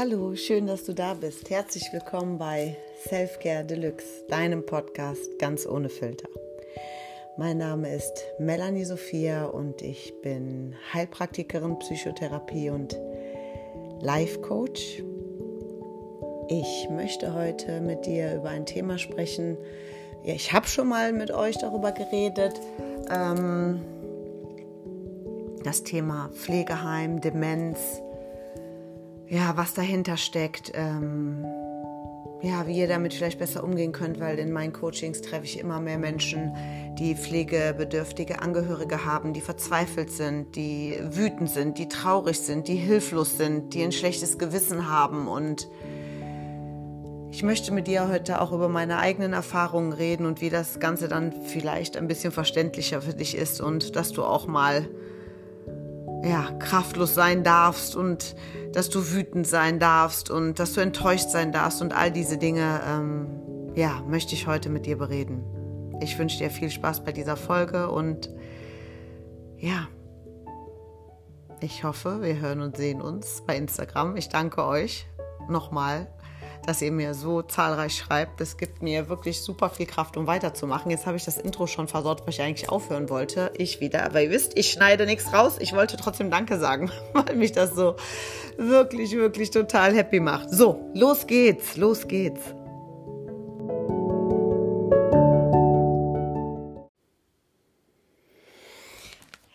Hallo, schön, dass du da bist. Herzlich willkommen bei Selfcare Deluxe, deinem Podcast ganz ohne Filter. Mein Name ist Melanie Sophia und ich bin Heilpraktikerin Psychotherapie und Life Coach. Ich möchte heute mit dir über ein Thema sprechen. Ja, ich habe schon mal mit euch darüber geredet. Ähm, das Thema Pflegeheim, Demenz, ja, was dahinter steckt, ähm, ja, wie ihr damit vielleicht besser umgehen könnt, weil in meinen Coachings treffe ich immer mehr Menschen, die pflegebedürftige Angehörige haben, die verzweifelt sind, die wütend sind, die traurig sind, die hilflos sind, die ein schlechtes Gewissen haben. Und ich möchte mit dir heute auch über meine eigenen Erfahrungen reden und wie das Ganze dann vielleicht ein bisschen verständlicher für dich ist und dass du auch mal ja, kraftlos sein darfst und dass du wütend sein darfst und dass du enttäuscht sein darfst und all diese Dinge, ähm, ja, möchte ich heute mit dir bereden. Ich wünsche dir viel Spaß bei dieser Folge und ja, ich hoffe, wir hören und sehen uns bei Instagram. Ich danke euch nochmal dass ihr mir so zahlreich schreibt. Das gibt mir wirklich super viel Kraft, um weiterzumachen. Jetzt habe ich das Intro schon versaut, wo ich eigentlich aufhören wollte. Ich wieder. Aber ihr wisst, ich schneide nichts raus. Ich wollte trotzdem Danke sagen, weil mich das so wirklich, wirklich total happy macht. So, los geht's, los geht's.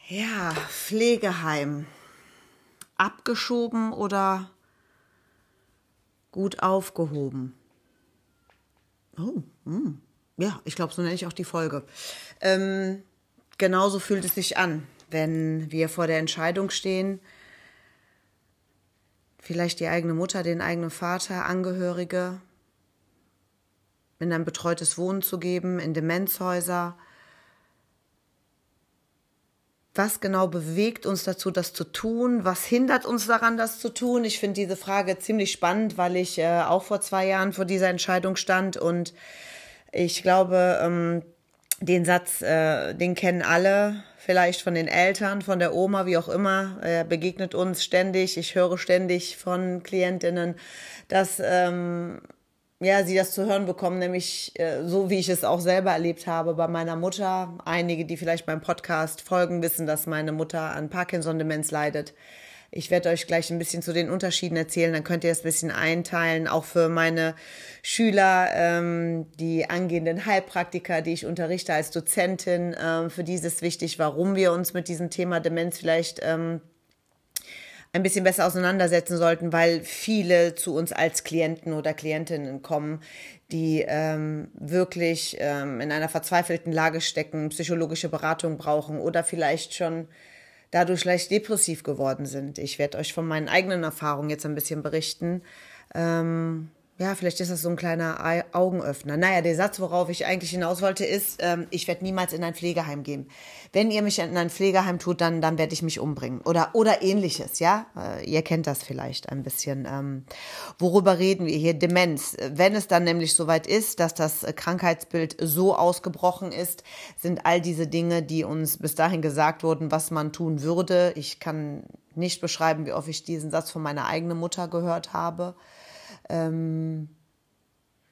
Ja, Pflegeheim. Abgeschoben oder gut aufgehoben. Oh, hm. ja, ich glaube, so nenne ich auch die Folge. Ähm, genauso fühlt es sich an, wenn wir vor der Entscheidung stehen, vielleicht die eigene Mutter, den eigenen Vater, Angehörige in ein betreutes Wohnen zu geben, in Demenzhäuser was genau bewegt uns dazu, das zu tun? Was hindert uns daran, das zu tun? Ich finde diese Frage ziemlich spannend, weil ich äh, auch vor zwei Jahren vor dieser Entscheidung stand und ich glaube, ähm, den Satz, äh, den kennen alle, vielleicht von den Eltern, von der Oma, wie auch immer, er begegnet uns ständig. Ich höre ständig von Klientinnen, dass ähm, ja, sie das zu hören bekommen, nämlich äh, so wie ich es auch selber erlebt habe bei meiner Mutter. Einige, die vielleicht beim Podcast folgen, wissen, dass meine Mutter an Parkinson-Demenz leidet. Ich werde euch gleich ein bisschen zu den Unterschieden erzählen, dann könnt ihr es ein bisschen einteilen, auch für meine Schüler, ähm, die angehenden Heilpraktiker, die ich unterrichte als Dozentin. Ähm, für die ist es wichtig, warum wir uns mit diesem Thema Demenz vielleicht ähm, ein bisschen besser auseinandersetzen sollten, weil viele zu uns als Klienten oder Klientinnen kommen, die ähm, wirklich ähm, in einer verzweifelten Lage stecken, psychologische Beratung brauchen oder vielleicht schon dadurch leicht depressiv geworden sind. Ich werde euch von meinen eigenen Erfahrungen jetzt ein bisschen berichten. Ähm, ja, vielleicht ist das so ein kleiner Augenöffner. Naja, der Satz, worauf ich eigentlich hinaus wollte, ist, ähm, ich werde niemals in ein Pflegeheim gehen. Wenn ihr mich in ein Pflegeheim tut, dann, dann werde ich mich umbringen. Oder, oder ähnliches, ja? Äh, ihr kennt das vielleicht ein bisschen. Ähm, worüber reden wir hier? Demenz. Wenn es dann nämlich soweit ist, dass das Krankheitsbild so ausgebrochen ist, sind all diese Dinge, die uns bis dahin gesagt wurden, was man tun würde. Ich kann nicht beschreiben, wie oft ich diesen Satz von meiner eigenen Mutter gehört habe ähm,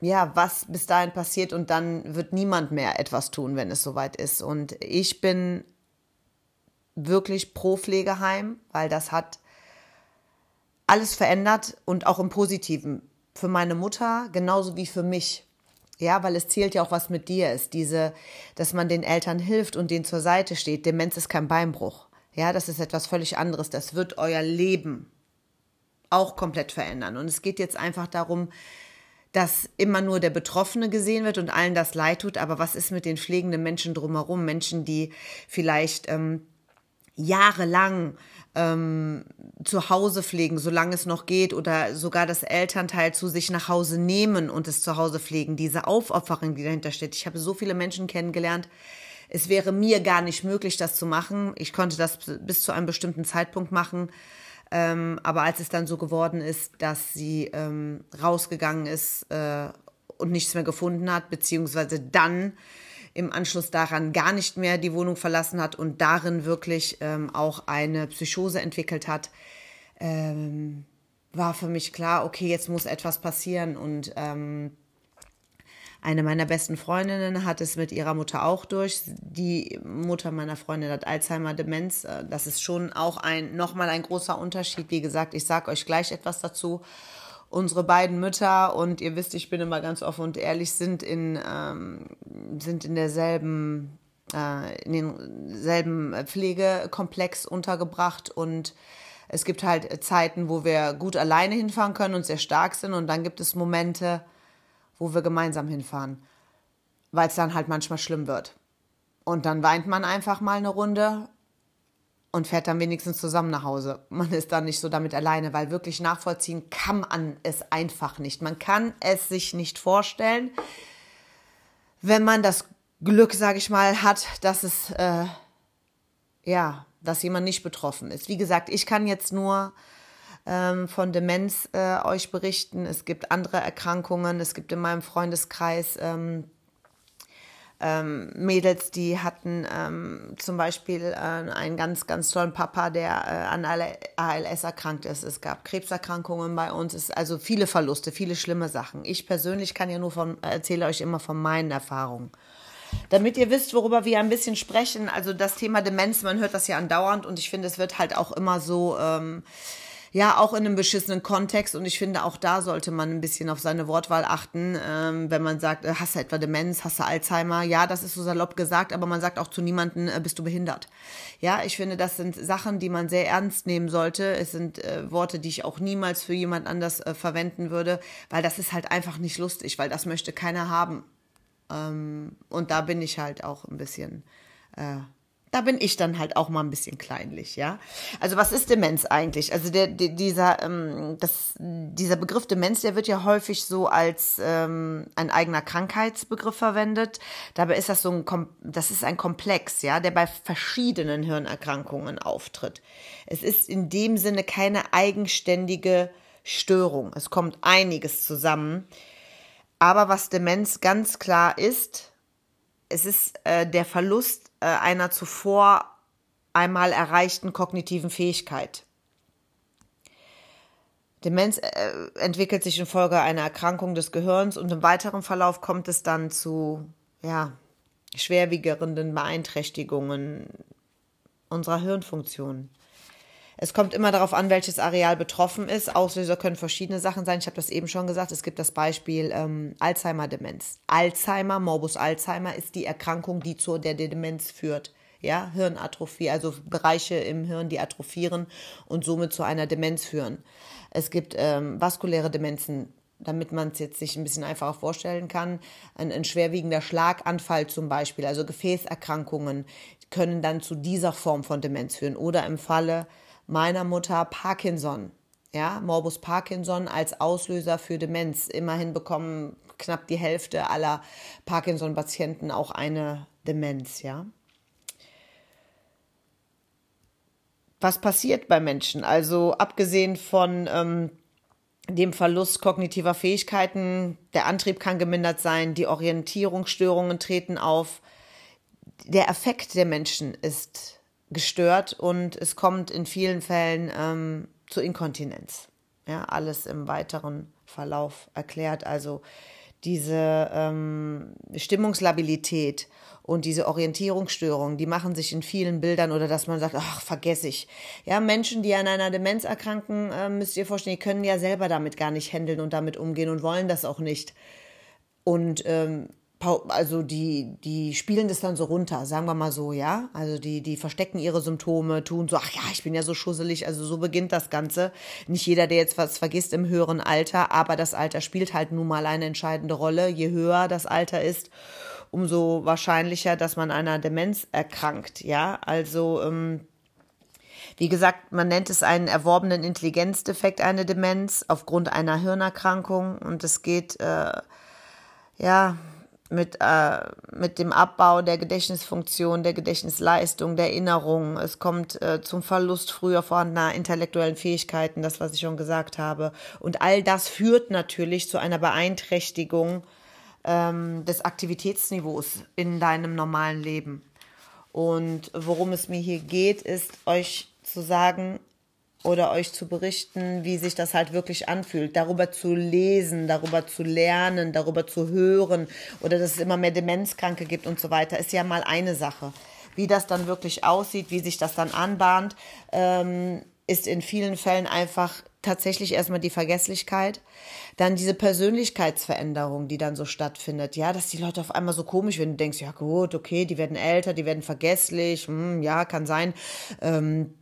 ja, was bis dahin passiert und dann wird niemand mehr etwas tun, wenn es soweit ist. Und ich bin wirklich pro Pflegeheim, weil das hat alles verändert und auch im Positiven. Für meine Mutter genauso wie für mich. Ja, weil es zählt ja auch, was mit dir ist. Diese, dass man den Eltern hilft und denen zur Seite steht. Demenz ist kein Beinbruch. Ja, das ist etwas völlig anderes. Das wird euer Leben auch komplett verändern. Und es geht jetzt einfach darum, dass immer nur der Betroffene gesehen wird und allen das leid tut. Aber was ist mit den pflegenden Menschen drumherum? Menschen, die vielleicht ähm, jahrelang ähm, zu Hause pflegen, solange es noch geht, oder sogar das Elternteil zu sich nach Hause nehmen und es zu Hause pflegen. Diese Aufopferung, die dahinter steht. Ich habe so viele Menschen kennengelernt. Es wäre mir gar nicht möglich, das zu machen. Ich konnte das bis zu einem bestimmten Zeitpunkt machen. Ähm, aber als es dann so geworden ist, dass sie ähm, rausgegangen ist äh, und nichts mehr gefunden hat, beziehungsweise dann im Anschluss daran gar nicht mehr die Wohnung verlassen hat und darin wirklich ähm, auch eine Psychose entwickelt hat, ähm, war für mich klar, okay, jetzt muss etwas passieren. Und ähm, eine meiner besten Freundinnen hat es mit ihrer Mutter auch durch. Die Mutter meiner Freundin hat Alzheimer-Demenz. Äh, das ist schon auch ein nochmal ein großer Unterschied. Wie gesagt, ich sage euch gleich etwas dazu. Unsere beiden Mütter und ihr wisst, ich bin immer ganz offen und ehrlich, sind in ähm, sind in derselben äh, in denselben Pflegekomplex untergebracht und es gibt halt Zeiten, wo wir gut alleine hinfahren können und sehr stark sind und dann gibt es Momente, wo wir gemeinsam hinfahren, weil es dann halt manchmal schlimm wird. Und dann weint man einfach mal eine Runde und fährt dann wenigstens zusammen nach Hause. Man ist dann nicht so damit alleine, weil wirklich nachvollziehen kann man es einfach nicht. Man kann es sich nicht vorstellen, wenn man das Glück, sage ich mal, hat, dass es äh, ja dass jemand nicht betroffen ist. Wie gesagt, ich kann jetzt nur ähm, von Demenz äh, euch berichten. Es gibt andere Erkrankungen. Es gibt in meinem Freundeskreis ähm, ähm, Mädels, die hatten ähm, zum Beispiel äh, einen ganz, ganz tollen Papa, der äh, an ALS erkrankt ist. Es gab Krebserkrankungen bei uns. Es also viele Verluste, viele schlimme Sachen. Ich persönlich kann ja nur von, erzähle euch immer von meinen Erfahrungen. Damit ihr wisst, worüber wir ein bisschen sprechen, also das Thema Demenz, man hört das ja andauernd und ich finde, es wird halt auch immer so, ähm, ja, auch in einem beschissenen Kontext und ich finde, auch da sollte man ein bisschen auf seine Wortwahl achten, ähm, wenn man sagt, äh, hast du etwa Demenz, hast du Alzheimer? Ja, das ist so salopp gesagt, aber man sagt auch zu niemandem, äh, bist du behindert. Ja, ich finde, das sind Sachen, die man sehr ernst nehmen sollte. Es sind äh, Worte, die ich auch niemals für jemand anders äh, verwenden würde, weil das ist halt einfach nicht lustig, weil das möchte keiner haben. Ähm, und da bin ich halt auch ein bisschen, äh, da bin ich dann halt auch mal ein bisschen kleinlich, ja. Also was ist Demenz eigentlich? Also der, der dieser, ähm, das, dieser Begriff Demenz, der wird ja häufig so als ähm, ein eigener Krankheitsbegriff verwendet. Dabei ist das so ein, das ist ein Komplex, ja, der bei verschiedenen Hirnerkrankungen auftritt. Es ist in dem Sinne keine eigenständige Störung. Es kommt einiges zusammen aber was Demenz ganz klar ist, es ist äh, der Verlust einer zuvor einmal erreichten kognitiven Fähigkeit. Demenz äh, entwickelt sich infolge einer Erkrankung des Gehirns und im weiteren Verlauf kommt es dann zu ja, schwerwiegenden Beeinträchtigungen unserer Hirnfunktion. Es kommt immer darauf an, welches Areal betroffen ist. Auslöser können verschiedene Sachen sein. Ich habe das eben schon gesagt. Es gibt das Beispiel ähm, Alzheimer-Demenz. Alzheimer, Morbus Alzheimer, ist die Erkrankung, die zur der Demenz führt. Ja, Hirnatrophie, also Bereiche im Hirn, die atrophieren und somit zu einer Demenz führen. Es gibt ähm, vaskuläre Demenzen, damit man es jetzt sich ein bisschen einfacher vorstellen kann. Ein, ein, schwerwiegender Schlaganfall zum Beispiel, also Gefäßerkrankungen, können dann zu dieser Form von Demenz führen. Oder im Falle meiner Mutter Parkinson. Ja, Morbus Parkinson als Auslöser für Demenz. Immerhin bekommen knapp die Hälfte aller Parkinson-Patienten auch eine Demenz, ja. Was passiert bei Menschen? Also abgesehen von ähm, dem Verlust kognitiver Fähigkeiten, der Antrieb kann gemindert sein, die Orientierungsstörungen treten auf. Der Effekt der Menschen ist gestört und es kommt in vielen Fällen ähm, zu Inkontinenz. Ja, alles im weiteren Verlauf erklärt. Also diese ähm, Stimmungslabilität und diese Orientierungsstörung, die machen sich in vielen Bildern oder dass man sagt, ach, vergesse ich. Ja, Menschen, die an einer Demenz erkranken, äh, müsst ihr vorstellen, die können ja selber damit gar nicht handeln und damit umgehen und wollen das auch nicht. Und ähm, also die, die spielen das dann so runter, sagen wir mal so, ja. Also die, die verstecken ihre Symptome, tun so, ach ja, ich bin ja so schusselig, also so beginnt das Ganze. Nicht jeder, der jetzt was vergisst im höheren Alter, aber das Alter spielt halt nun mal eine entscheidende Rolle. Je höher das Alter ist, umso wahrscheinlicher, dass man einer Demenz erkrankt, ja. Also, ähm, wie gesagt, man nennt es einen erworbenen Intelligenzdefekt, eine Demenz, aufgrund einer Hirnerkrankung. Und es geht, äh, ja, mit, äh, mit dem Abbau der Gedächtnisfunktion, der Gedächtnisleistung, der Erinnerung. Es kommt äh, zum Verlust früher vorhandener intellektuellen Fähigkeiten, das, was ich schon gesagt habe. Und all das führt natürlich zu einer Beeinträchtigung ähm, des Aktivitätsniveaus in deinem normalen Leben. Und worum es mir hier geht, ist euch zu sagen, oder euch zu berichten, wie sich das halt wirklich anfühlt. Darüber zu lesen, darüber zu lernen, darüber zu hören oder dass es immer mehr Demenzkranke gibt und so weiter, ist ja mal eine Sache. Wie das dann wirklich aussieht, wie sich das dann anbahnt, ähm, ist in vielen Fällen einfach tatsächlich erstmal die Vergesslichkeit, dann diese Persönlichkeitsveränderung, die dann so stattfindet, ja, dass die Leute auf einmal so komisch werden, du denkst, ja gut, okay, die werden älter, die werden vergesslich, hm, ja, kann sein, ähm,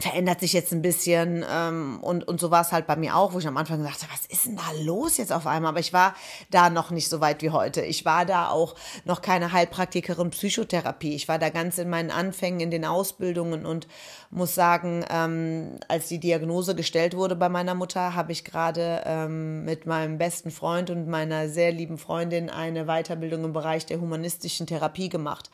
verändert sich jetzt ein bisschen ähm, und, und so war es halt bei mir auch, wo ich am Anfang dachte, was ist denn da los jetzt auf einmal? Aber ich war da noch nicht so weit wie heute. Ich war da auch noch keine Heilpraktikerin Psychotherapie. Ich war da ganz in meinen Anfängen, in den Ausbildungen und muss sagen, ähm, als die Diagnose gestellt wurde bei meiner Mutter, habe ich gerade ähm, mit meinem besten Freund und meiner sehr lieben Freundin eine Weiterbildung im Bereich der humanistischen Therapie gemacht.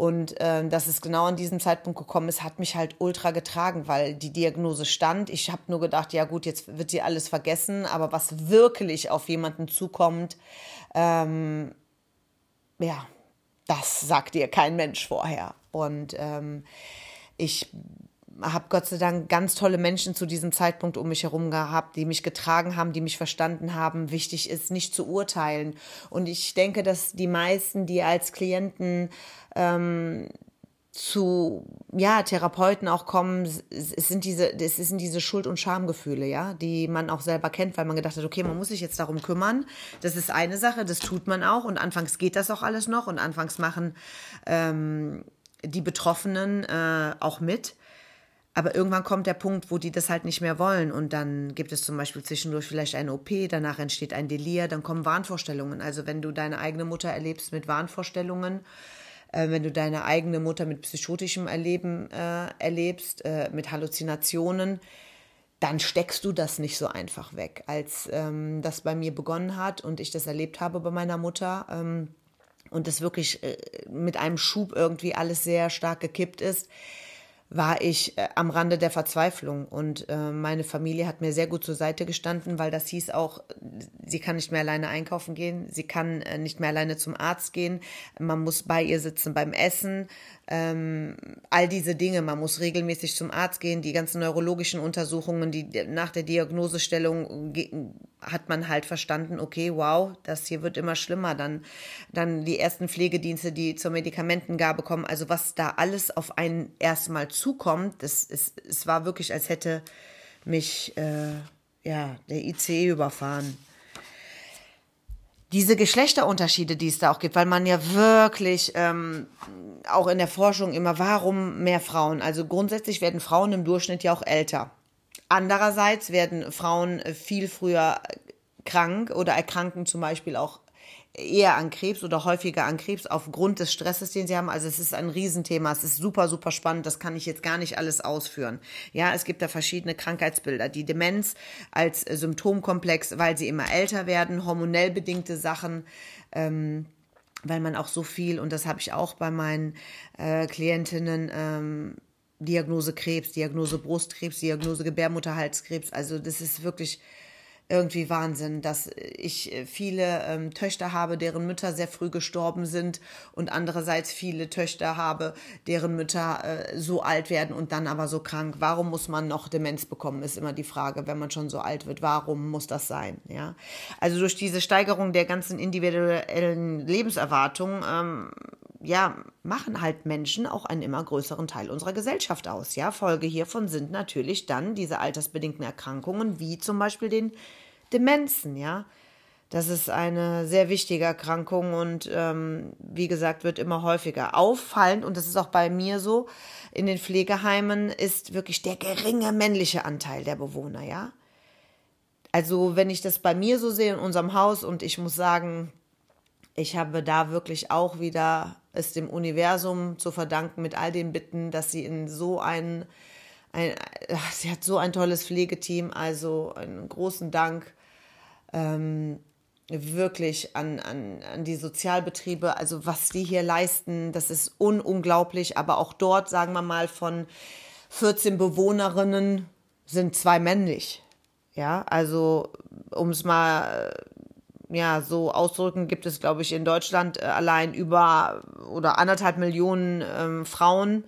Und ähm, dass es genau an diesem Zeitpunkt gekommen ist, hat mich halt ultra getragen, weil die Diagnose stand. Ich habe nur gedacht, ja gut, jetzt wird sie alles vergessen, aber was wirklich auf jemanden zukommt, ähm, ja, das sagt dir kein Mensch vorher. Und ähm, ich habe Gott sei Dank ganz tolle Menschen zu diesem Zeitpunkt um mich herum gehabt, die mich getragen haben, die mich verstanden haben. Wichtig ist, nicht zu urteilen. Und ich denke, dass die meisten, die als Klienten ähm, zu ja Therapeuten auch kommen, es sind diese es sind diese Schuld und Schamgefühle, ja, die man auch selber kennt, weil man gedacht hat, okay, man muss sich jetzt darum kümmern. Das ist eine Sache, das tut man auch und anfangs geht das auch alles noch und anfangs machen ähm, die Betroffenen äh, auch mit. Aber irgendwann kommt der Punkt, wo die das halt nicht mehr wollen. Und dann gibt es zum Beispiel zwischendurch vielleicht eine OP, danach entsteht ein Delir, dann kommen Wahnvorstellungen. Also wenn du deine eigene Mutter erlebst mit Wahnvorstellungen, äh, wenn du deine eigene Mutter mit psychotischem Erleben äh, erlebst, äh, mit Halluzinationen, dann steckst du das nicht so einfach weg. Als ähm, das bei mir begonnen hat und ich das erlebt habe bei meiner Mutter ähm, und das wirklich äh, mit einem Schub irgendwie alles sehr stark gekippt ist, war ich äh, am Rande der Verzweiflung. Und äh, meine Familie hat mir sehr gut zur Seite gestanden, weil das hieß auch, sie kann nicht mehr alleine einkaufen gehen, sie kann äh, nicht mehr alleine zum Arzt gehen, man muss bei ihr sitzen beim Essen, ähm, all diese Dinge. Man muss regelmäßig zum Arzt gehen. Die ganzen neurologischen Untersuchungen, die nach der Diagnosestellung hat man halt verstanden, okay, wow, das hier wird immer schlimmer. Dann, dann die ersten Pflegedienste, die zur Medikamentengabe kommen. Also was da alles auf einen erstmal zukommt, das ist, es war wirklich, als hätte mich äh, ja der IC überfahren diese Geschlechterunterschiede, die es da auch gibt, weil man ja wirklich ähm, auch in der Forschung immer, warum mehr Frauen? Also grundsätzlich werden Frauen im Durchschnitt ja auch älter. Andererseits werden Frauen viel früher krank oder erkranken zum Beispiel auch eher an Krebs oder häufiger an Krebs aufgrund des Stresses, den sie haben. Also es ist ein Riesenthema. Es ist super, super spannend. Das kann ich jetzt gar nicht alles ausführen. Ja, es gibt da verschiedene Krankheitsbilder. Die Demenz als Symptomkomplex, weil sie immer älter werden, hormonell bedingte Sachen. Ähm, weil man auch so viel, und das habe ich auch bei meinen äh, Klientinnen, ähm, Diagnose Krebs, Diagnose Brustkrebs, Diagnose Gebärmutterhalskrebs. Also das ist wirklich irgendwie Wahnsinn, dass ich viele ähm, Töchter habe, deren Mütter sehr früh gestorben sind und andererseits viele Töchter habe, deren Mütter äh, so alt werden und dann aber so krank. Warum muss man noch Demenz bekommen, ist immer die Frage, wenn man schon so alt wird. Warum muss das sein? Ja, also durch diese Steigerung der ganzen individuellen Lebenserwartung ähm, ja, machen halt Menschen auch einen immer größeren Teil unserer Gesellschaft aus. Ja, Folge hiervon sind natürlich dann diese altersbedingten Erkrankungen, wie zum Beispiel den Demenzen, ja. Das ist eine sehr wichtige Erkrankung und ähm, wie gesagt, wird immer häufiger. Auffallend, und das ist auch bei mir so, in den Pflegeheimen ist wirklich der geringe männliche Anteil der Bewohner, ja. Also, wenn ich das bei mir so sehe in unserem Haus und ich muss sagen, ich habe da wirklich auch wieder es dem Universum zu verdanken mit all den Bitten, dass sie in so ein, ein sie hat so ein tolles Pflegeteam, also einen großen Dank ähm, wirklich an, an, an die Sozialbetriebe, also was die hier leisten, das ist ununglaublich. Aber auch dort, sagen wir mal, von 14 Bewohnerinnen sind zwei männlich. Ja, also um es mal ja, so auszudrücken, gibt es, glaube ich, in Deutschland äh, allein über oder anderthalb Millionen ähm, Frauen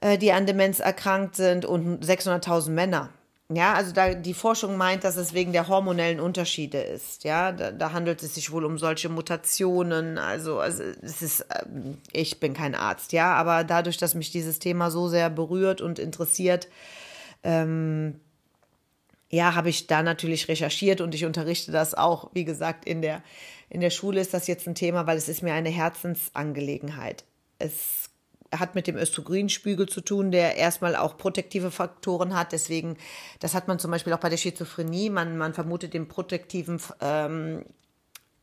äh, die an Demenz erkrankt sind und 600.000 Männer. Ja, also da die Forschung meint, dass es wegen der hormonellen Unterschiede ist. Ja, da, da handelt es sich wohl um solche Mutationen. Also, also es ist, ähm, ich bin kein Arzt, ja, aber dadurch, dass mich dieses Thema so sehr berührt und interessiert, ähm, ja, habe ich da natürlich recherchiert und ich unterrichte das auch. Wie gesagt, in der, in der Schule ist das jetzt ein Thema, weil es ist mir eine Herzensangelegenheit. Es hat mit dem Östrogenspiegel zu tun, der erstmal auch protektive Faktoren hat. Deswegen, das hat man zum Beispiel auch bei der Schizophrenie. Man, man vermutet den protektiven ähm,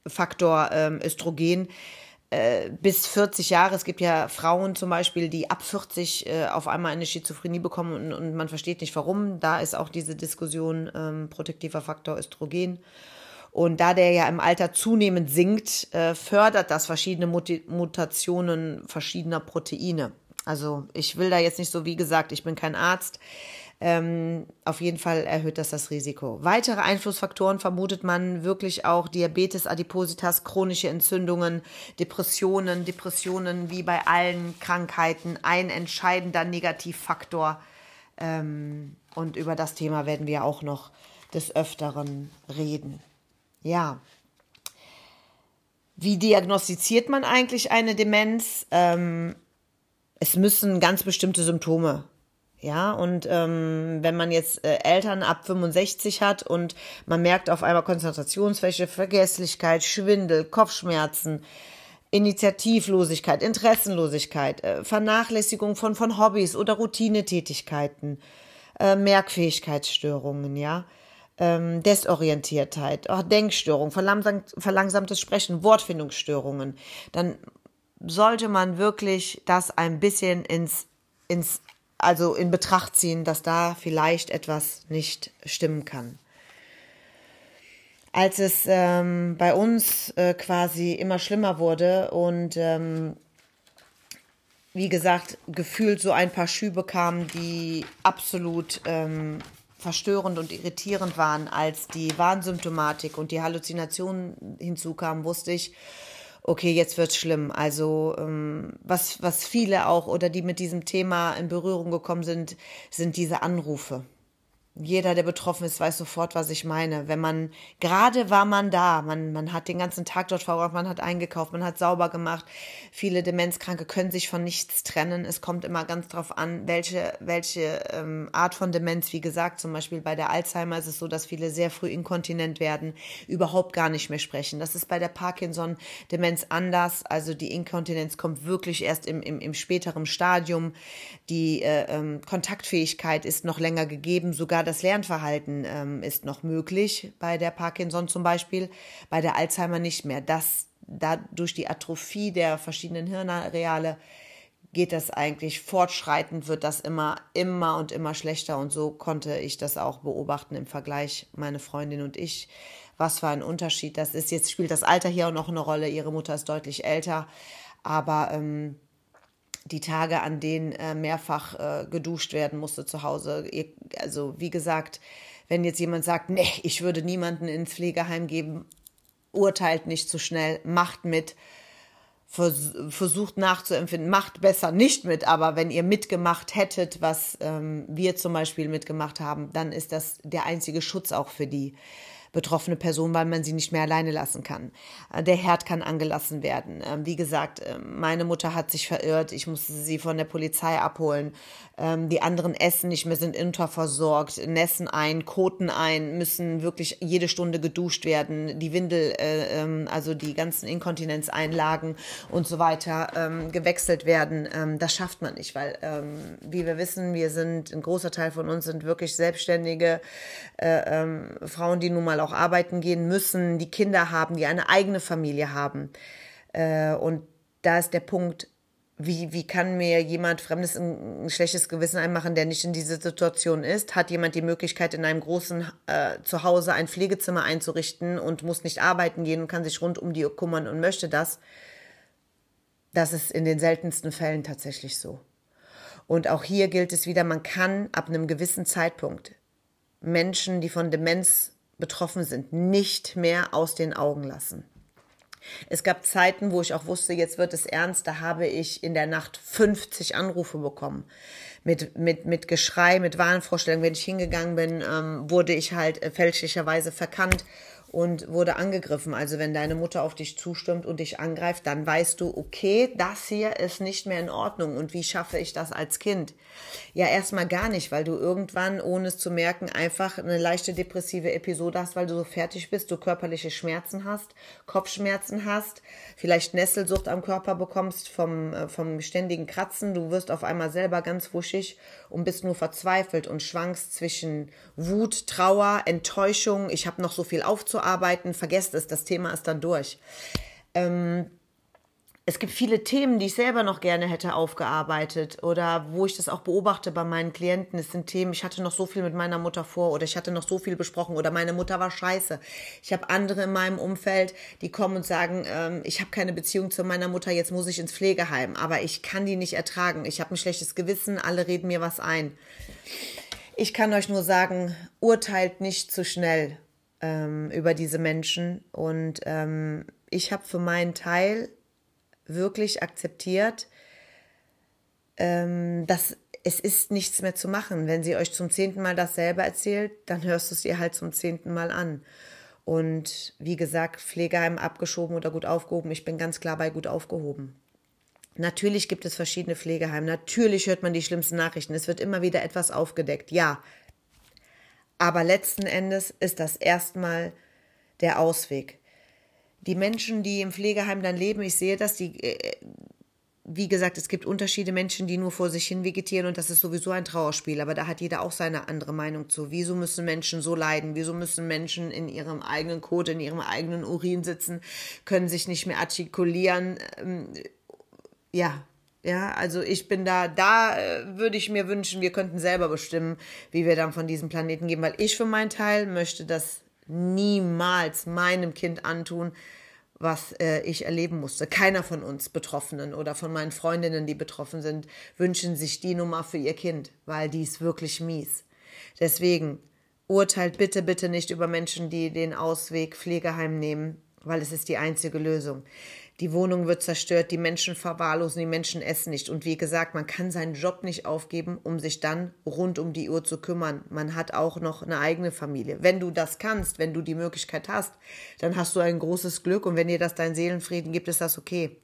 Faktor ähm, Östrogen äh, bis 40 Jahre. Es gibt ja Frauen zum Beispiel, die ab 40 äh, auf einmal eine Schizophrenie bekommen und, und, man versteht nicht warum. Da ist auch diese Diskussion ähm, protektiver Faktor Östrogen. Und da der ja im Alter zunehmend sinkt, äh, fördert das verschiedene Mutationen verschiedener Proteine. Also ich will da jetzt nicht so, wie gesagt, ich bin kein Arzt. Ähm, auf jeden Fall erhöht das das Risiko. Weitere Einflussfaktoren vermutet man wirklich auch Diabetes, Adipositas, chronische Entzündungen, Depressionen, Depressionen wie bei allen Krankheiten, ein entscheidender Negativfaktor. Ähm, und über das Thema werden wir auch noch des Öfteren reden. Ja. Wie diagnostiziert man eigentlich eine Demenz? Ähm, es müssen ganz bestimmte Symptome ja, und ähm, wenn man jetzt äh, Eltern ab 65 hat und man merkt auf einmal Konzentrationsfläche, Vergesslichkeit, Schwindel, Kopfschmerzen, Initiativlosigkeit, Interessenlosigkeit, äh, Vernachlässigung von, von Hobbys oder Routinetätigkeiten, äh, Merkfähigkeitsstörungen, ja, ähm, Desorientiertheit, auch Denkstörung, verlangsamt, verlangsamtes Sprechen, Wortfindungsstörungen, dann sollte man wirklich das ein bisschen ins, ins, also in Betracht ziehen, dass da vielleicht etwas nicht stimmen kann. Als es ähm, bei uns äh, quasi immer schlimmer wurde und ähm, wie gesagt, gefühlt so ein paar Schübe kamen, die absolut ähm, verstörend und irritierend waren, als die Warnsymptomatik und die Halluzinationen hinzukamen, wusste ich, okay, jetzt wird's schlimm. Also ähm, was, was viele auch oder die mit diesem Thema in Berührung gekommen sind, sind diese Anrufe. Jeder, der betroffen ist, weiß sofort, was ich meine. Wenn man, gerade war man da, man, man hat den ganzen Tag dort verbracht, man hat eingekauft, man hat sauber gemacht. Viele Demenzkranke können sich von nichts trennen. Es kommt immer ganz drauf an, welche, welche ähm, Art von Demenz. Wie gesagt, zum Beispiel bei der Alzheimer ist es so, dass viele sehr früh inkontinent werden, überhaupt gar nicht mehr sprechen. Das ist bei der Parkinson-Demenz anders. Also die Inkontinenz kommt wirklich erst im, im, im späteren Stadium. Die äh, ähm, Kontaktfähigkeit ist noch länger gegeben, sogar das Lernverhalten ähm, ist noch möglich bei der Parkinson zum Beispiel, bei der Alzheimer nicht mehr. Das da durch die Atrophie der verschiedenen Hirnareale geht das eigentlich fortschreitend, wird das immer, immer und immer schlechter. Und so konnte ich das auch beobachten im Vergleich, meine Freundin und ich. Was für ein Unterschied das ist. Jetzt spielt das Alter hier auch noch eine Rolle. Ihre Mutter ist deutlich älter. Aber ähm, die Tage, an denen äh, mehrfach äh, geduscht werden musste zu Hause. Also wie gesagt, wenn jetzt jemand sagt, nee, ich würde niemanden ins Pflegeheim geben, urteilt nicht zu schnell, macht mit, vers versucht nachzuempfinden, macht besser nicht mit, aber wenn ihr mitgemacht hättet, was ähm, wir zum Beispiel mitgemacht haben, dann ist das der einzige Schutz auch für die betroffene Person, weil man sie nicht mehr alleine lassen kann. Äh, der Herd kann angelassen werden. Ähm, wie gesagt, äh, meine Mutter hat sich verirrt. Ich musste sie von der Polizei abholen. Ähm, die anderen essen nicht mehr, sind unterversorgt, nässen ein, koten ein, müssen wirklich jede Stunde geduscht werden. Die Windel, äh, ähm, also die ganzen Inkontinenzeinlagen und so weiter gewechselt werden. Das schafft man nicht, weil, wie wir wissen, wir sind, ein großer Teil von uns sind wirklich selbstständige Frauen, die nun mal auch arbeiten gehen müssen, die Kinder haben, die eine eigene Familie haben. Äh, und da ist der Punkt, wie, wie kann mir jemand Fremdes ein, ein, schlechtes Gewissen einmachen, der nicht in dieser Situation ist? Hat jemand die Möglichkeit, in einem großen äh, Zuhause ein Pflegezimmer einzurichten und muss nicht arbeiten gehen und kann sich rund um die kümmern und möchte das? Das ist in den seltensten Fällen tatsächlich so. Und auch hier gilt es wieder, man kann ab einem gewissen Zeitpunkt Menschen, die von Demenz betroffen sind, nicht mehr aus den Augen lassen. Es gab Zeiten, wo ich auch wusste, jetzt wird es ernst, da habe ich in der Nacht 50 Anrufe bekommen. Mit, mit, mit Geschrei, mit Wahnvorstellungen. Wenn ich hingegangen bin, ähm, wurde ich halt äh, fälschlicherweise verkannt und wurde angegriffen. Also wenn deine Mutter auf dich zustimmt und dich angreift, dann weißt du, okay, das hier ist nicht mehr in Ordnung. Und wie schaffe ich das als Kind? Ja, erstmal gar nicht, weil du irgendwann, ohne es zu merken, einfach eine leichte depressive Episode hast, weil du so fertig bist, du körperliche Schmerzen hast, Kopfschmerzen hast, vielleicht Nesselsucht am Körper bekommst vom, äh, vom ständigen Kratzen. Du wirst auf einmal selber ganz wuschig und bist nur verzweifelt und schwankst zwischen Wut, Trauer, Enttäuschung. Ich habe noch so viel aufzuarbeiten vergesst es, das Thema ist dann durch. Ähm, es gibt viele Themen, die ich selber noch gerne hätte aufgearbeitet oder wo ich das auch beobachte bei meinen Klienten. Es sind Themen, ich hatte noch so viel mit meiner Mutter vor oder ich hatte noch so viel besprochen oder meine Mutter war scheiße. Ich habe andere in meinem Umfeld, die kommen und sagen, ähm, ich habe keine Beziehung zu meiner Mutter, jetzt muss ich ins Pflegeheim, aber ich kann die nicht ertragen. Ich habe ein schlechtes Gewissen, alle reden mir was ein. Ich kann euch nur sagen, urteilt nicht zu schnell ähm, über diese Menschen. Und ähm, ich habe für meinen Teil wirklich akzeptiert, ähm, dass es ist nichts mehr zu machen. Wenn sie euch zum zehnten Mal dasselbe erzählt, dann hörst du es ihr halt zum zehnten Mal an. Und wie gesagt, Pflegeheim abgeschoben oder gut aufgehoben. Ich bin ganz klar bei gut aufgehoben. Natürlich gibt es verschiedene Pflegeheime. Natürlich hört man die schlimmsten Nachrichten. Es wird immer wieder etwas aufgedeckt. Ja, aber letzten Endes ist das erstmal der Ausweg. Die Menschen, die im Pflegeheim dann leben, ich sehe das, die, äh, wie gesagt, es gibt Unterschiede Menschen, die nur vor sich hin vegetieren und das ist sowieso ein Trauerspiel, aber da hat jeder auch seine andere Meinung zu. Wieso müssen Menschen so leiden? Wieso müssen Menschen in ihrem eigenen Kot, in ihrem eigenen Urin sitzen, können sich nicht mehr artikulieren? Ähm, ja, ja, also ich bin da, da äh, würde ich mir wünschen, wir könnten selber bestimmen, wie wir dann von diesem Planeten gehen, weil ich für meinen Teil möchte das niemals meinem Kind antun, was äh, ich erleben musste. Keiner von uns Betroffenen oder von meinen Freundinnen, die betroffen sind, wünschen sich die Nummer für ihr Kind, weil die ist wirklich mies. Deswegen urteilt bitte, bitte nicht über Menschen, die den Ausweg Pflegeheim nehmen, weil es ist die einzige Lösung. Die Wohnung wird zerstört, die Menschen verwahrlosen, die Menschen essen nicht. Und wie gesagt, man kann seinen Job nicht aufgeben, um sich dann rund um die Uhr zu kümmern. Man hat auch noch eine eigene Familie. Wenn du das kannst, wenn du die Möglichkeit hast, dann hast du ein großes Glück. Und wenn dir das deinen Seelenfrieden gibt, ist das okay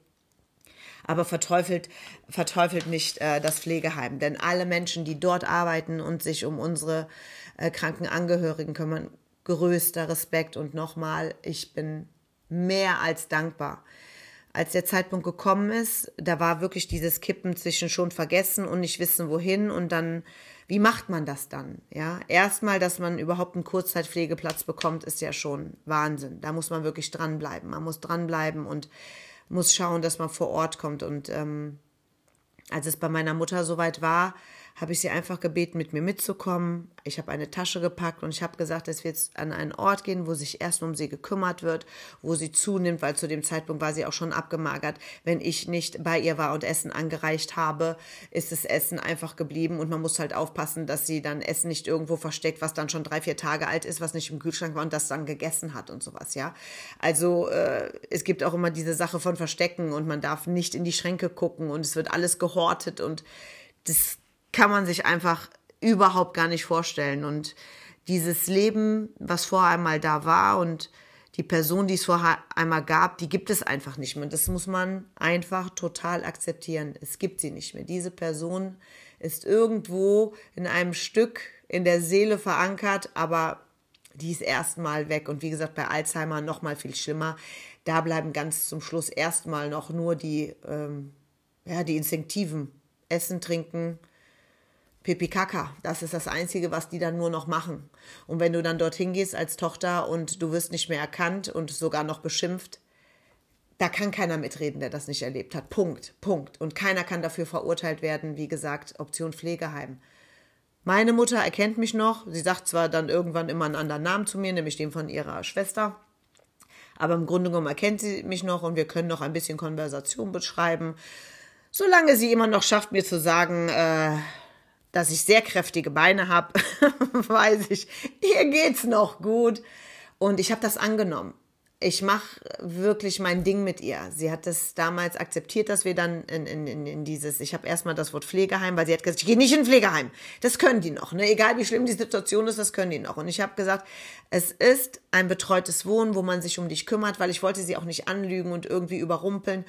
aber verteufelt, verteufelt nicht äh, das Pflegeheim. Denn alle Menschen, die dort arbeiten und sich um unsere äh, kranken Angehörigen kümmern, größter Respekt. Und nochmal, ich bin mehr als dankbar als der Zeitpunkt gekommen ist, da war wirklich dieses Kippen zwischen schon vergessen und nicht wissen wohin und dann, wie macht man das dann? Ja, erstmal, dass man überhaupt einen Kurzzeitpflegeplatz bekommt, ist ja schon Wahnsinn. Da muss man wirklich dranbleiben. Man muss dranbleiben und muss schauen, dass man vor Ort kommt. Und ähm, als es bei meiner Mutter soweit war, habe ich sie einfach gebeten, mit mir mitzukommen. Ich habe eine Tasche gepackt und ich habe gesagt, dass wir jetzt an einen Ort gehen, wo sich erst um sie gekümmert wird, wo sie zunimmt, weil zu dem Zeitpunkt war sie auch schon abgemagert. Wenn ich nicht bei ihr war und Essen angereicht habe, ist das Essen einfach geblieben und man muss halt aufpassen, dass sie dann Essen nicht irgendwo versteckt, was dann schon drei, vier Tage alt ist, was nicht im Kühlschrank war und das dann gegessen hat und sowas, ja. Also äh, es gibt auch immer diese Sache von Verstecken und man darf nicht in die Schränke gucken und es wird alles gehortet und das kann man sich einfach überhaupt gar nicht vorstellen. Und dieses Leben, was vorher einmal da war und die Person, die es vorher einmal gab, die gibt es einfach nicht mehr. Und das muss man einfach total akzeptieren. Es gibt sie nicht mehr. Diese Person ist irgendwo in einem Stück in der Seele verankert, aber die ist erstmal weg. Und wie gesagt, bei Alzheimer noch mal viel schlimmer. Da bleiben ganz zum Schluss erstmal noch nur die, ähm, ja, die instinktiven Essen, Trinken, Pipi Kaka. Das ist das Einzige, was die dann nur noch machen. Und wenn du dann dorthin gehst als Tochter und du wirst nicht mehr erkannt und sogar noch beschimpft, da kann keiner mitreden, der das nicht erlebt hat. Punkt, Punkt. Und keiner kann dafür verurteilt werden, wie gesagt, Option Pflegeheim. Meine Mutter erkennt mich noch. Sie sagt zwar dann irgendwann immer einen anderen Namen zu mir, nämlich den von ihrer Schwester. Aber im Grunde genommen erkennt sie mich noch und wir können noch ein bisschen Konversation beschreiben. Solange sie immer noch schafft, mir zu sagen, äh, dass ich sehr kräftige Beine habe, weiß ich, hier geht's noch gut. Und ich habe das angenommen. ich mache wirklich mein Ding mit ihr. Sie hat das damals akzeptiert, dass wir dann in, in, in, dieses, ich habe erstmal das Wort Pflegeheim, weil sie hat gesagt, ich gehe nicht in Pflegeheim. Das können die noch, ne? Egal wie schlimm die Situation ist, das können die noch. Und ich habe gesagt, es ist ein betreutes Wohnen, wo man sich um dich kümmert, weil ich wollte sie auch nicht anlügen und irgendwie überrumpeln.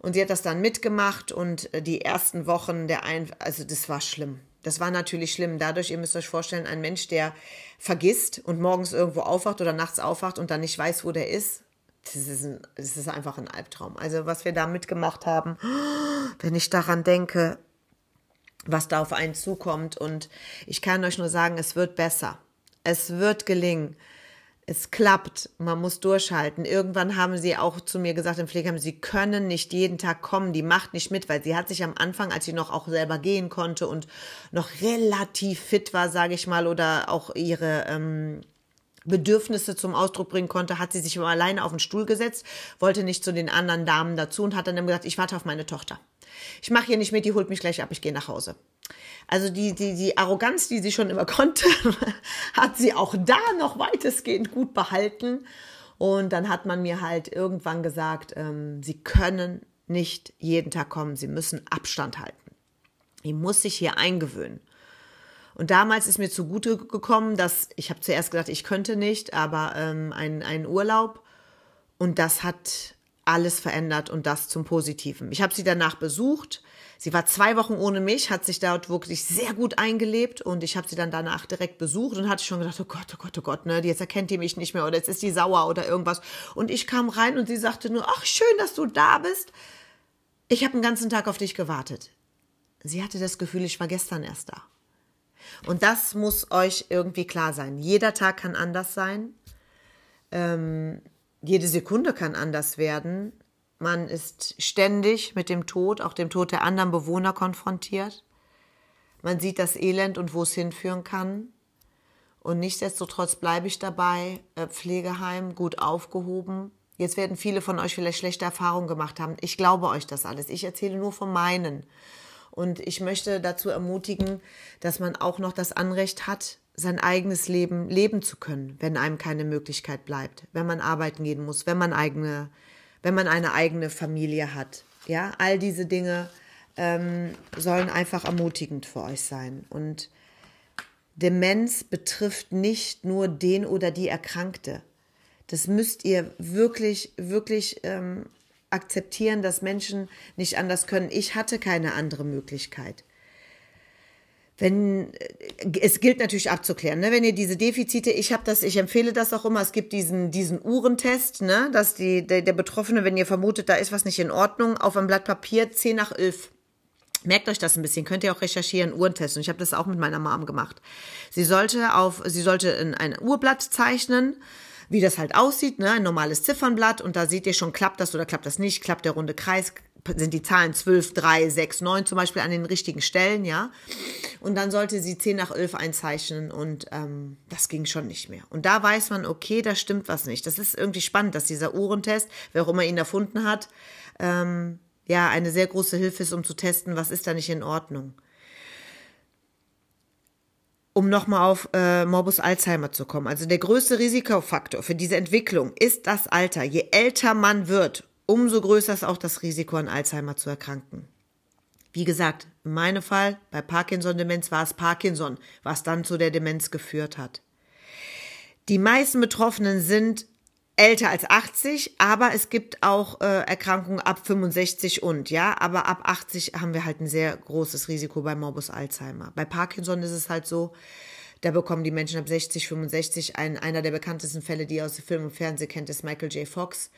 Und sie hat das dann mitgemacht und äh, die ersten Wochen der ein, also das war schlimm. Das war natürlich schlimm. Dadurch, ihr müsst euch vorstellen, ein Mensch, der vergisst und morgens irgendwo aufwacht oder nachts aufwacht und dann nicht weiß, wo der ist, das ist, ein, das ist einfach ein Albtraum. Also was wir da mitgemacht haben, wenn ich daran denke, was da auf einen zukommt. Und ich kann euch nur sagen, es wird besser. Es wird gelingen es klappt, man muss durchhalten. Irgendwann haben sie auch zu mir gesagt im Pflegeheim, sie können nicht jeden Tag kommen, die macht nicht mit, weil sie hat sich am Anfang, als sie noch auch selber gehen konnte und noch relativ fit war, sage ich mal, oder auch ihre ähm, Bedürfnisse zum Ausdruck bringen konnte, hat sie sich immer alleine auf den Stuhl gesetzt, wollte nicht zu den anderen Damen dazu und hat dann gesagt, ich warte auf meine Tochter. Ich mache hier nicht mit, die holt mich gleich ab, ich gehe nach Hause. Also die, die, die Arroganz, die sie schon immer konnte, hat sie auch da noch weitestgehend gut behalten. Und dann hat man mir halt irgendwann gesagt, ähm, sie können nicht jeden Tag kommen, sie müssen Abstand halten. Ich muss sich hier eingewöhnen. Und damals ist mir zugute gekommen, dass ich habe zuerst gedacht, ich könnte nicht, aber ähm, ein, ein Urlaub. Und das hat alles verändert und das zum Positiven. Ich habe sie danach besucht. Sie war zwei Wochen ohne mich, hat sich dort wirklich sehr gut eingelebt und ich habe sie dann danach direkt besucht und hatte schon gedacht, oh Gott, oh Gott, oh Gott, ne, jetzt erkennt die mich nicht mehr oder jetzt ist die sauer oder irgendwas. Und ich kam rein und sie sagte nur, ach schön, dass du da bist. Ich habe den ganzen Tag auf dich gewartet. Sie hatte das Gefühl, ich war gestern erst da. Und das muss euch irgendwie klar sein. Jeder Tag kann anders sein. Ähm, jede Sekunde kann anders werden. Man ist ständig mit dem Tod, auch dem Tod der anderen Bewohner konfrontiert. Man sieht das Elend und wo es hinführen kann. Und nichtsdestotrotz bleibe ich dabei, äh, Pflegeheim, gut aufgehoben. Jetzt werden viele von euch vielleicht schlechte Erfahrungen gemacht haben. Ich glaube euch das alles. Ich erzähle nur von meinen. Und ich möchte dazu ermutigen, dass man auch noch das Anrecht hat, sein eigenes Leben leben zu können, wenn einem keine Möglichkeit bleibt, wenn man arbeiten gehen muss, wenn man eigene wenn man eine eigene Familie hat. Ja, all diese Dinge ähm, sollen einfach ermutigend für euch sein. Und Demenz betrifft nicht nur den oder die Erkrankte. Das müsst ihr wirklich, wirklich ähm, akzeptieren, dass Menschen nicht anders können. Ich hatte keine andere Möglichkeit wenn äh, es gilt natürlich abzuklären, ne? wenn ihr diese Defizite, ich habe das, ich empfehle das auch immer, es gibt diesen diesen Uhrentest, ne, dass die der, der Betroffene, wenn ihr vermutet, da ist was nicht in Ordnung, auf einem Blatt Papier 10 nach 11 Merkt euch das ein bisschen, könnt ihr auch recherchieren, Uhrentest. Und ich habe das auch mit meiner Mom gemacht. Sie sollte auf, sie sollte in ein Uhrblatt zeichnen, wie das halt aussieht, ne, ein normales Ziffernblatt. Und da seht ihr schon, klappt das oder klappt das nicht, klappt der runde Kreis, sind die Zahlen 12, 3, 6, 9 zum Beispiel an den richtigen Stellen, ja. Und dann sollte sie 10 nach 11 einzeichnen und ähm, das ging schon nicht mehr. Und da weiß man, okay, da stimmt was nicht. Das ist irgendwie spannend, dass dieser Uhrentest, wer auch immer ihn erfunden hat, ähm, ja, eine sehr große Hilfe ist, um zu testen, was ist da nicht in Ordnung. Um nochmal auf äh, Morbus Alzheimer zu kommen. Also der größte Risikofaktor für diese Entwicklung ist das Alter. Je älter man wird, umso größer ist auch das Risiko, an Alzheimer zu erkranken. Wie gesagt, in meinem Fall bei Parkinson-Demenz war es Parkinson, was dann zu der Demenz geführt hat. Die meisten Betroffenen sind älter als 80, aber es gibt auch äh, Erkrankungen ab 65 und, ja, aber ab 80 haben wir halt ein sehr großes Risiko bei Morbus Alzheimer. Bei Parkinson ist es halt so, da bekommen die Menschen ab 60, 65, ein, einer der bekanntesten Fälle, die ihr aus Film und Fernsehen kennt, ist Michael J. Fox.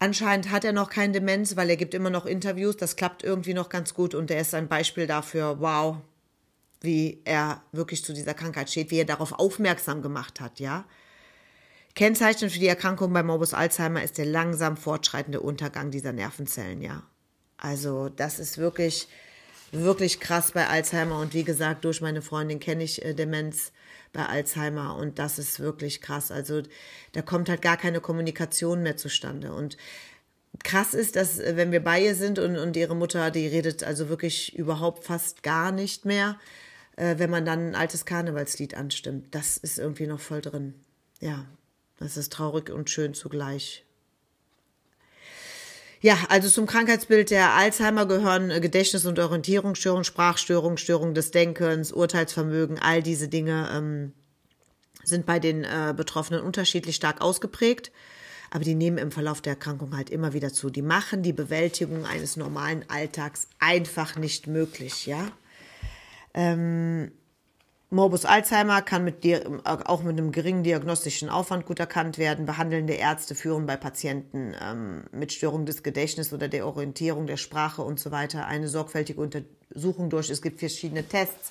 Anscheinend hat er noch keine Demenz, weil er gibt immer noch Interviews. Das klappt irgendwie noch ganz gut und er ist ein Beispiel dafür, wow, wie er wirklich zu dieser Krankheit steht, wie er darauf aufmerksam gemacht hat, ja. Kennzeichnend für die Erkrankung bei Morbus Alzheimer ist der langsam fortschreitende Untergang dieser Nervenzellen, ja. Also, das ist wirklich, wirklich krass bei Alzheimer und wie gesagt, durch meine Freundin kenne ich äh, Demenz bei Alzheimer und das ist wirklich krass. Also da kommt halt gar keine Kommunikation mehr zustande und krass ist, dass äh, wenn wir bei ihr sind und, und ihre Mutter, die redet also wirklich überhaupt fast gar nicht mehr, äh, wenn man dann ein altes Karnevalslied anstimmt. Das ist irgendwie noch voll drin. Ja, Es ist traurig und schön zugleich. Ja, also zum Krankheitsbild der Alzheimer gehören äh, Gedächtnis- und Orientierungsstörungen, Sprachstörungen, Störungen des Denkens, Urteilsvermögen, all diese Dinge ähm, sind bei den äh, Betroffenen unterschiedlich stark ausgeprägt, aber die nehmen im Verlauf der Erkrankung halt immer wieder zu. Die machen die Bewältigung eines normalen Alltags einfach nicht möglich, ja. Ähm, Morbus Alzheimer kann mit auch mit einem geringen diagnostischen Aufwand gut erkannt werden. Behandelnde Ärzte führen bei Patienten ähm, mit Störung des Gedächtnisses oder der Orientierung, der Sprache und so weiter eine sorgfältige Untersuchung durch. Es gibt verschiedene Tests,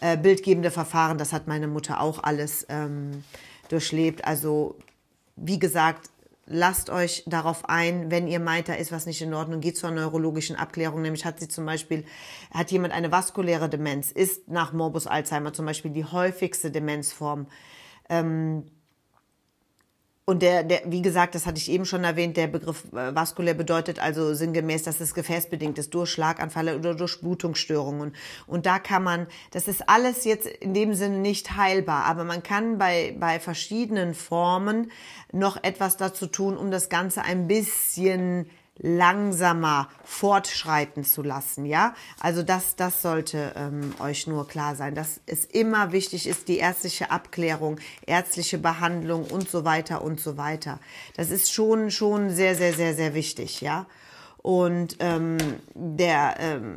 äh, bildgebende Verfahren. Das hat meine Mutter auch alles ähm, durchlebt. Also wie gesagt, lasst euch darauf ein, wenn ihr meint, da ist was nicht in Ordnung, geht zur neurologischen Abklärung. Nämlich hat sie zum Beispiel, hat jemand eine vaskuläre Demenz, ist nach Morbus Alzheimer zum Beispiel die häufigste Demenzform. Ähm, und der, der, wie gesagt, das hatte ich eben schon erwähnt, der Begriff äh, vaskulär bedeutet also sinngemäß, dass es gefäßbedingt ist, durch Schlaganfälle oder durch Blutungsstörungen. Und da kann man, das ist alles jetzt in dem Sinne nicht heilbar, aber man kann bei, bei verschiedenen Formen noch etwas dazu tun, um das Ganze ein bisschen langsamer fortschreiten zu lassen, ja? Also das, das sollte ähm, euch nur klar sein, dass es immer wichtig ist, die ärztliche Abklärung, ärztliche Behandlung und so weiter und so weiter. Das ist schon, schon sehr, sehr, sehr, sehr wichtig, ja? Und ähm, der ähm,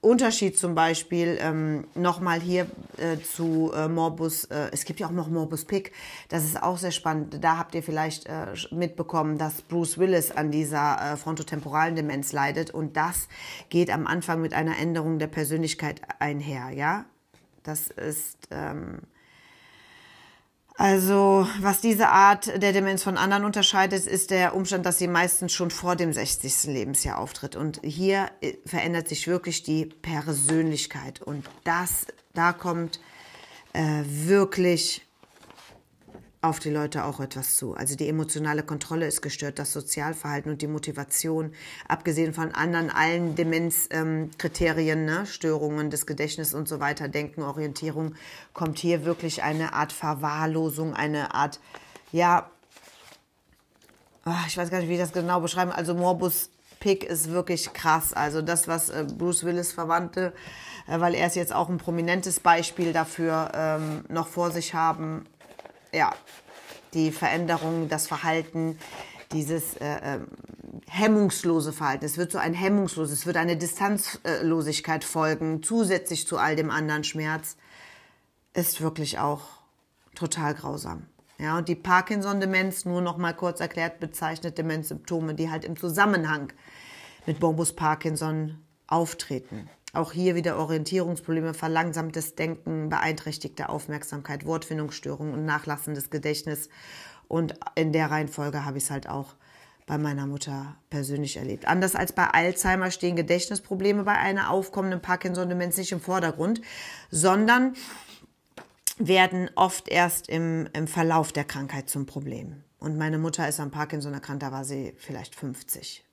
Unterschied zum Beispiel ähm, nochmal hier äh, zu äh, Morbus, äh, es gibt ja auch noch Morbus Pick, das ist auch sehr spannend. Da habt ihr vielleicht äh, mitbekommen, dass Bruce Willis an dieser äh, frontotemporalen Demenz leidet und das geht am Anfang mit einer Änderung der Persönlichkeit einher, ja. Das ist ähm, also, was diese Art der Demenz von anderen unterscheidet, ist der Umstand, dass sie meistens schon vor dem 60. Lebensjahr auftritt. Und hier äh, verändert sich wirklich die Persönlichkeit. Und das, da kommt äh, wirklich auf die Leute auch etwas zu. Also die emotionale Kontrolle ist gestört, das Sozialverhalten und die Motivation, abgesehen von anderen allen Demenzkriterien, ähm, ne, Störungen des Gedächtnisses und so weiter, Denken, Orientierung, kommt hier wirklich eine Art Verwahrlosung, eine Art, ja, ah, ich weiß gar nicht, wie ich das genau beschreiben. Also Morbus Pick ist wirklich krass. Also das, was äh, Bruce Willis Verwandte, äh, weil er ist jetzt auch ein prominentes Beispiel dafür, ähm, noch vor sich haben, ja, die Veränderung, das Verhalten, dieses äh, äh, hemmungslose Verhalten. Es wird so ein hemmungsloses, es wird eine Distanzlosigkeit folgen, zusätzlich zu all dem anderen Schmerz, ist wirklich auch total grausam. Ja, und die Parkinson-Demenz, nur noch mal kurz erklärt, bezeichnet Demenzsymptome, die halt im Zusammenhang mit Morbus Parkinson auftreten. Auch hier wieder Orientierungsprobleme, verlangsamtes Denken, beeinträchtigte Aufmerksamkeit, Wortfindungsstörungen und nachlassendes Gedächtnis. Und in der Reihenfolge habe ich es halt auch bei meiner Mutter persönlich erlebt. Anders als bei Alzheimer stehen Gedächtnisprobleme bei einer aufkommenden Parkinson-Demenz nicht im Vordergrund, sondern werden oft erst im, im Verlauf der Krankheit zum Problem. Und meine Mutter ist an Parkinson erkrankt, da war sie vielleicht 50.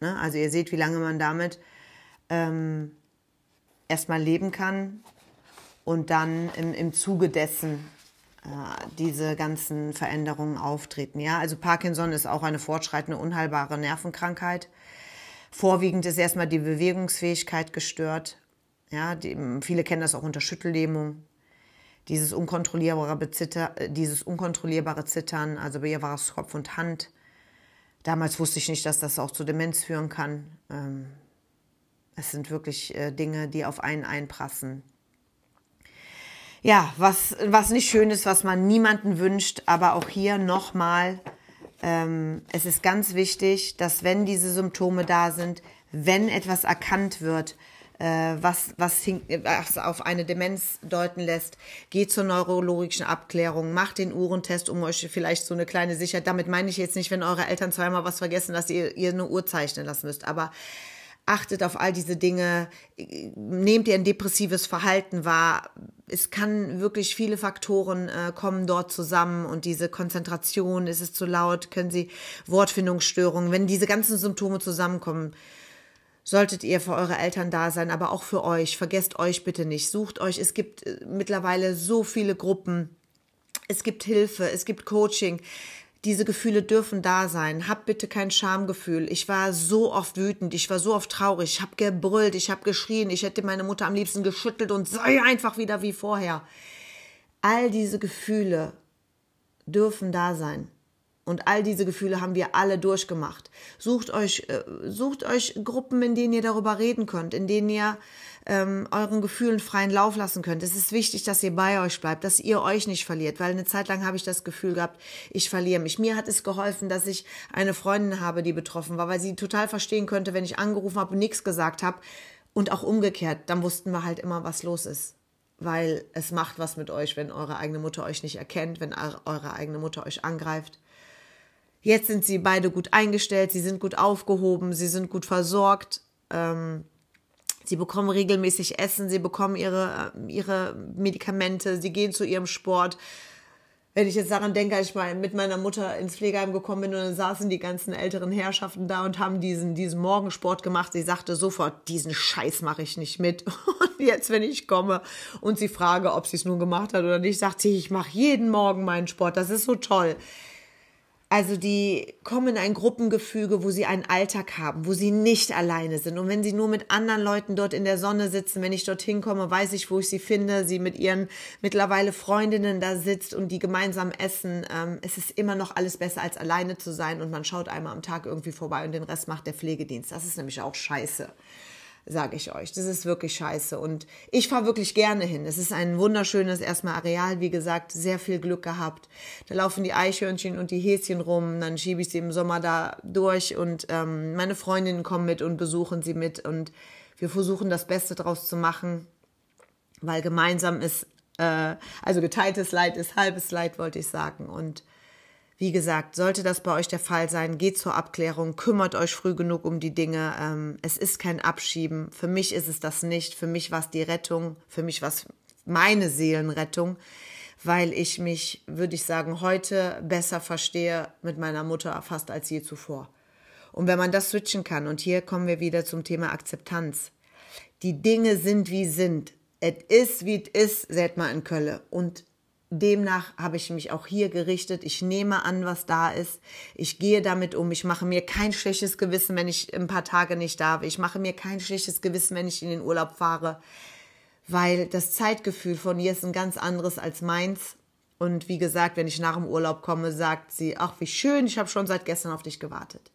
Ne? Also ihr seht, wie lange man damit ähm, erstmal leben kann und dann im, im Zuge dessen äh, diese ganzen Veränderungen auftreten. Ja, also Parkinson ist auch eine fortschreitende, unheilbare Nervenkrankheit. Vorwiegend ist erstmal die Bewegungsfähigkeit gestört. Ja, die, viele kennen das auch unter Schüttellähmung. Dieses unkontrollierbare, Bezitter, dieses unkontrollierbare Zittern, also bei ihr war es Kopf und Hand. Damals wusste ich nicht, dass das auch zu Demenz führen kann. Ähm, es sind wirklich äh, Dinge, die auf einen einprassen. Ja, was, was nicht schön ist, was man niemanden wünscht, aber auch hier nochmal, ähm, es ist ganz wichtig, dass wenn diese Symptome da sind, wenn etwas erkannt wird, äh, was, was, was auf eine Demenz deuten lässt, geht zur neurologischen Abklärung, macht den Uhrentest, um euch vielleicht so eine kleine Sicherheit, damit meine ich jetzt nicht, wenn eure Eltern zweimal was vergessen, dass ihr, ihr eine Uhr zeichnen lassen müsst, aber achtet auf all diese Dinge, nehmt ihr ein depressives Verhalten wahr. Es kann wirklich viele Faktoren äh, kommen dort zusammen und diese Konzentration, ist es zu laut, können Sie Wortfindungsstörungen, wenn diese ganzen Symptome zusammenkommen, solltet ihr für eure Eltern da sein, aber auch für euch. Vergesst euch bitte nicht. Sucht euch, es gibt äh, mittlerweile so viele Gruppen, Es gibt Hilfe, es gibt Coaching. Diese Gefühle dürfen da sein. Hab bitte kein Schamgefühl. Ich war so oft wütend, ich war so oft traurig, ich habe gebrüllt, ich habe geschrien, ich hätte meine Mutter am liebsten geschüttelt und sei einfach wieder wie vorher. All diese Gefühle dürfen da sein. Und all diese Gefühle haben wir alle durchgemacht. Sucht euch, äh, sucht euch Gruppen, in denen ihr darüber reden könnt, in denen ihr ähm, euren Gefühlen freien Lauf lassen könnt. Es ist wichtig, dass ihr bei euch bleibt, dass ihr euch nicht verliert, weil eine Zeit lang habe ich das Gefühl gehabt, ich verliere mich. Mir hat es geholfen, dass ich eine Freundin habe, die betroffen war, weil sie total verstehen könnte, wenn ich angerufen habe und nichts gesagt habe. Und auch umgekehrt, dann wussten wir halt immer, was los ist weil es macht was mit euch, wenn eure eigene Mutter euch nicht erkennt, wenn eure eigene Mutter euch angreift. Jetzt sind sie beide gut eingestellt, sie sind gut aufgehoben, sie sind gut versorgt, ähm, sie bekommen regelmäßig Essen, sie bekommen ihre, äh, ihre Medikamente, sie gehen zu ihrem Sport wenn ich jetzt daran denke, als ich mal mit meiner Mutter ins Pflegeheim gekommen bin und dann saßen die ganzen älteren Herrschaften da und haben diesen, diesen Morgensport gemacht. Sie sagte sofort, diesen Scheiß mache ich nicht mit. Und jetzt, wenn ich komme und sie frage, ob sie es nun gemacht hat oder nicht, sagt sie, ich mache jeden Morgen meinen Sport. Das ist so toll. Also die kommen in ein Gruppengefüge, wo sie einen Alltag haben, wo sie nicht alleine sind. Und wenn sie nur mit anderen Leuten dort in der Sonne sitzen, wenn ich dorthin komme, weiß ich, wo ich sie finde. Sie mit ihren mittlerweile Freundinnen da sitzt und die gemeinsam essen. Ähm, es ist immer noch alles besser, als alleine zu sein. Und man schaut einmal am Tag irgendwie vorbei und den Rest macht der Pflegedienst. Das ist nämlich auch scheiße sage ich euch. Das ist wirklich scheiße. Und ich fahre wirklich gerne hin. Es ist ein wunderschönes erstmal Areal, wie gesagt, sehr viel Glück gehabt. Da laufen die Eichhörnchen und die Häschen rum, dann schiebe ich sie im Sommer da durch und ähm, meine Freundinnen kommen mit und besuchen sie mit und wir versuchen das Beste draus zu machen, weil gemeinsam ist, äh, also geteiltes Leid ist halbes Leid, wollte ich sagen. Und wie gesagt, sollte das bei euch der Fall sein, geht zur Abklärung, kümmert euch früh genug um die Dinge. Ähm, es ist kein Abschieben. Für mich ist es das nicht. Für mich war es die Rettung. Für mich war es meine Seelenrettung, weil ich mich, würde ich sagen, heute besser verstehe mit meiner Mutter fast als je zuvor. Und wenn man das switchen kann, und hier kommen wir wieder zum Thema Akzeptanz. Die Dinge sind wie sind. Es ist wie es ist, seht mal in Kölle. Und demnach habe ich mich auch hier gerichtet. Ich nehme an, was da ist. Ich gehe damit um. Ich mache mir kein schlechtes Gewissen, wenn ich ein paar Tage nicht darf. Ich mache mir kein schlechtes Gewissen, wenn ich in den Urlaub fahre, weil das Zeitgefühl von ihr ist ein ganz anderes als meins. Und wie gesagt, wenn ich nach dem Urlaub komme, sagt sie, ach, wie schön, ich habe schon seit gestern auf dich gewartet.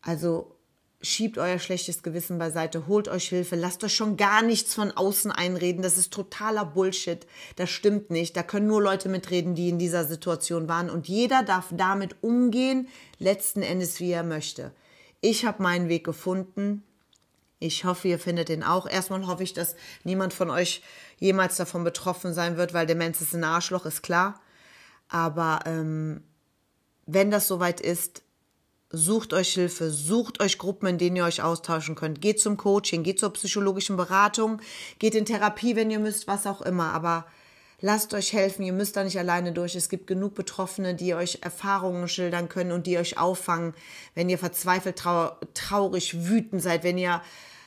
Also schiebt euer schlechtes Gewissen beiseite, holt euch Hilfe, lasst euch schon gar nichts von außen einreden. Das ist totaler Bullshit. Das stimmt nicht. Da können nur Leute mitreden, die in dieser Situation waren. Und jeder darf damit umgehen, letzten Endes, wie er möchte. Ich habe meinen Weg gefunden. Ich hoffe, ihr findet den auch. Erstmal hoffe ich, dass niemand von euch jemals davon betroffen sein wird, weil Demenz ist ein Arschloch, ist klar. Aber ähm, wenn das soweit ist, Sucht euch Hilfe, sucht euch Gruppen, in denen ihr euch austauschen könnt. Geht zum Coaching, geht zur psychologischen Beratung, geht in Therapie, wenn ihr müsst, was auch immer. Aber lasst euch helfen, ihr müsst da nicht alleine durch. Es gibt genug Betroffene, die euch Erfahrungen schildern können und die euch auffangen, wenn ihr verzweifelt, trau traurig, wütend seid, wenn ihr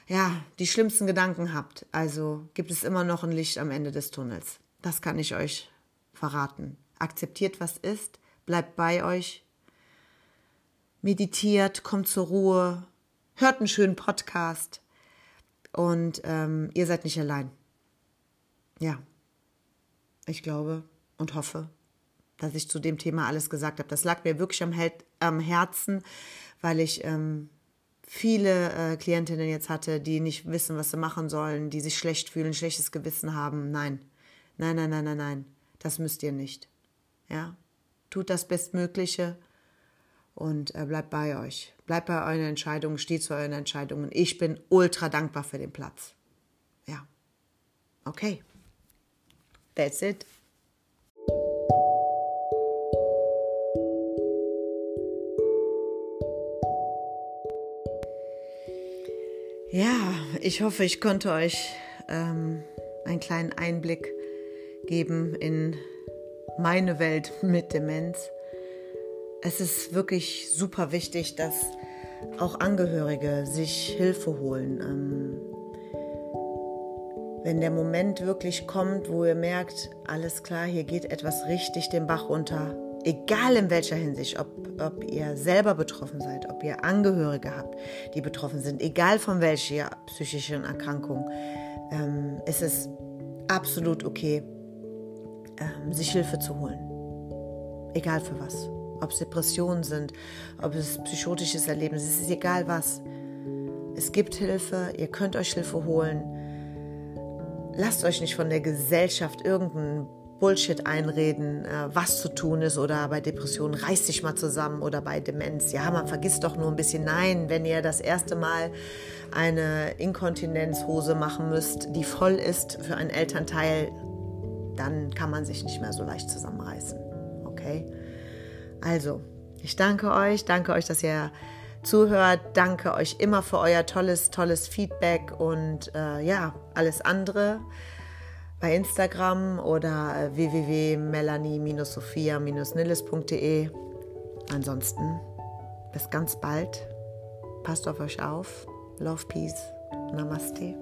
ja die schlimmsten Gedanken habt. Also gibt es immer noch ein Licht am Ende des Tunnels. Das kann ich euch verraten. Akzeptiert, was ist, bleibt bei euch, meditiert, kommt zur Ruhe, hört einen schönen Podcast und ähm, ihr seid nicht allein. Ja, ich glaube und hoffe, dass ich zu dem Thema alles gesagt habe. Das lag mir wirklich am, am Herzen, weil ich ähm, viele äh, Klientinnen jetzt hatte, die nicht wissen, was sie machen sollen, die sich schlecht fühlen, schlechtes Gewissen haben. Nein, nein, nein, nein, nein, nein, das müsst ihr nicht. Ja, tut das Bestmögliche und äh, bleibt bei euch. Bleibt bei euren Entscheidungen, steht zu euren Entscheidungen. Ich bin ultra dankbar für den Platz. Ja. Okay. That's it. Ja, ich hoffe, ich konnte euch ähm, einen kleinen Einblick geben in meine Welt mit Demenz es ist wirklich super wichtig, dass auch Angehörige sich Hilfe holen. Ähm, wenn der Moment wirklich kommt, wo ihr merkt, alles klar, hier geht etwas richtig den Bach runter, egal in welcher Hinsicht, ob, ob ihr selber betroffen seid, ob ihr Angehörige habt, die betroffen sind, egal von welcher psychischen Erkrankung, ähm, ist es absolut okay, ähm, sich Hilfe zu holen. Egal für was. Ob es Depressionen sind, ob es psychotisches Erleben ist, es ist egal was. Es gibt Hilfe, ihr könnt euch Hilfe holen. Lasst euch nicht von der Gesellschaft irgendeinen Bullshit einreden, äh, was zu tun ist oder bei Depressionen reißt dich mal zusammen oder bei Demenz. Ja, man vergisst doch nur ein bisschen. Nein, wenn ihr das erste Mal eine Inkontinenzhose machen müsst, die voll ist für einen Elternteil, dann kann man sich nicht mehr so leicht zusammenreißen. Okay? Also, ich danke euch, danke euch, dass ihr zuhört. Danke euch immer für euer tolles, tolles Feedback und äh, ja, alles andere bei Instagram oder www.melanie-sophia-nilles.de. Ansonsten bis ganz bald. Passt auf euch auf. Love, Peace. Namaste.